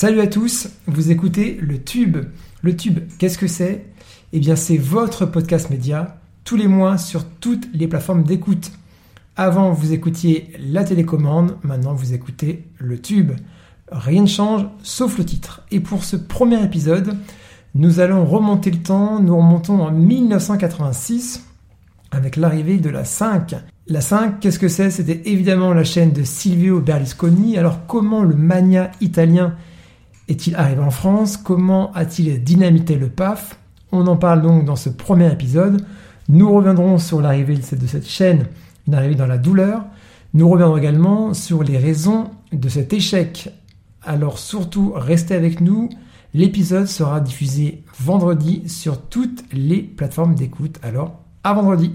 Salut à tous, vous écoutez le Tube. Le Tube, qu'est-ce que c'est? Eh bien, c'est votre podcast média tous les mois sur toutes les plateformes d'écoute. Avant, vous écoutiez la télécommande, maintenant vous écoutez le Tube. Rien ne change sauf le titre. Et pour ce premier épisode, nous allons remonter le temps, nous remontons en 1986 avec l'arrivée de la 5. La 5, qu'est-ce que c'est? C'était évidemment la chaîne de Silvio Berlusconi. Alors comment le mania italien est-il arrivé en France? Comment a-t-il dynamité le PAF On en parle donc dans ce premier épisode. Nous reviendrons sur l'arrivée de cette chaîne, une arrivée dans la douleur. Nous reviendrons également sur les raisons de cet échec. Alors surtout, restez avec nous. L'épisode sera diffusé vendredi sur toutes les plateformes d'écoute. Alors, à vendredi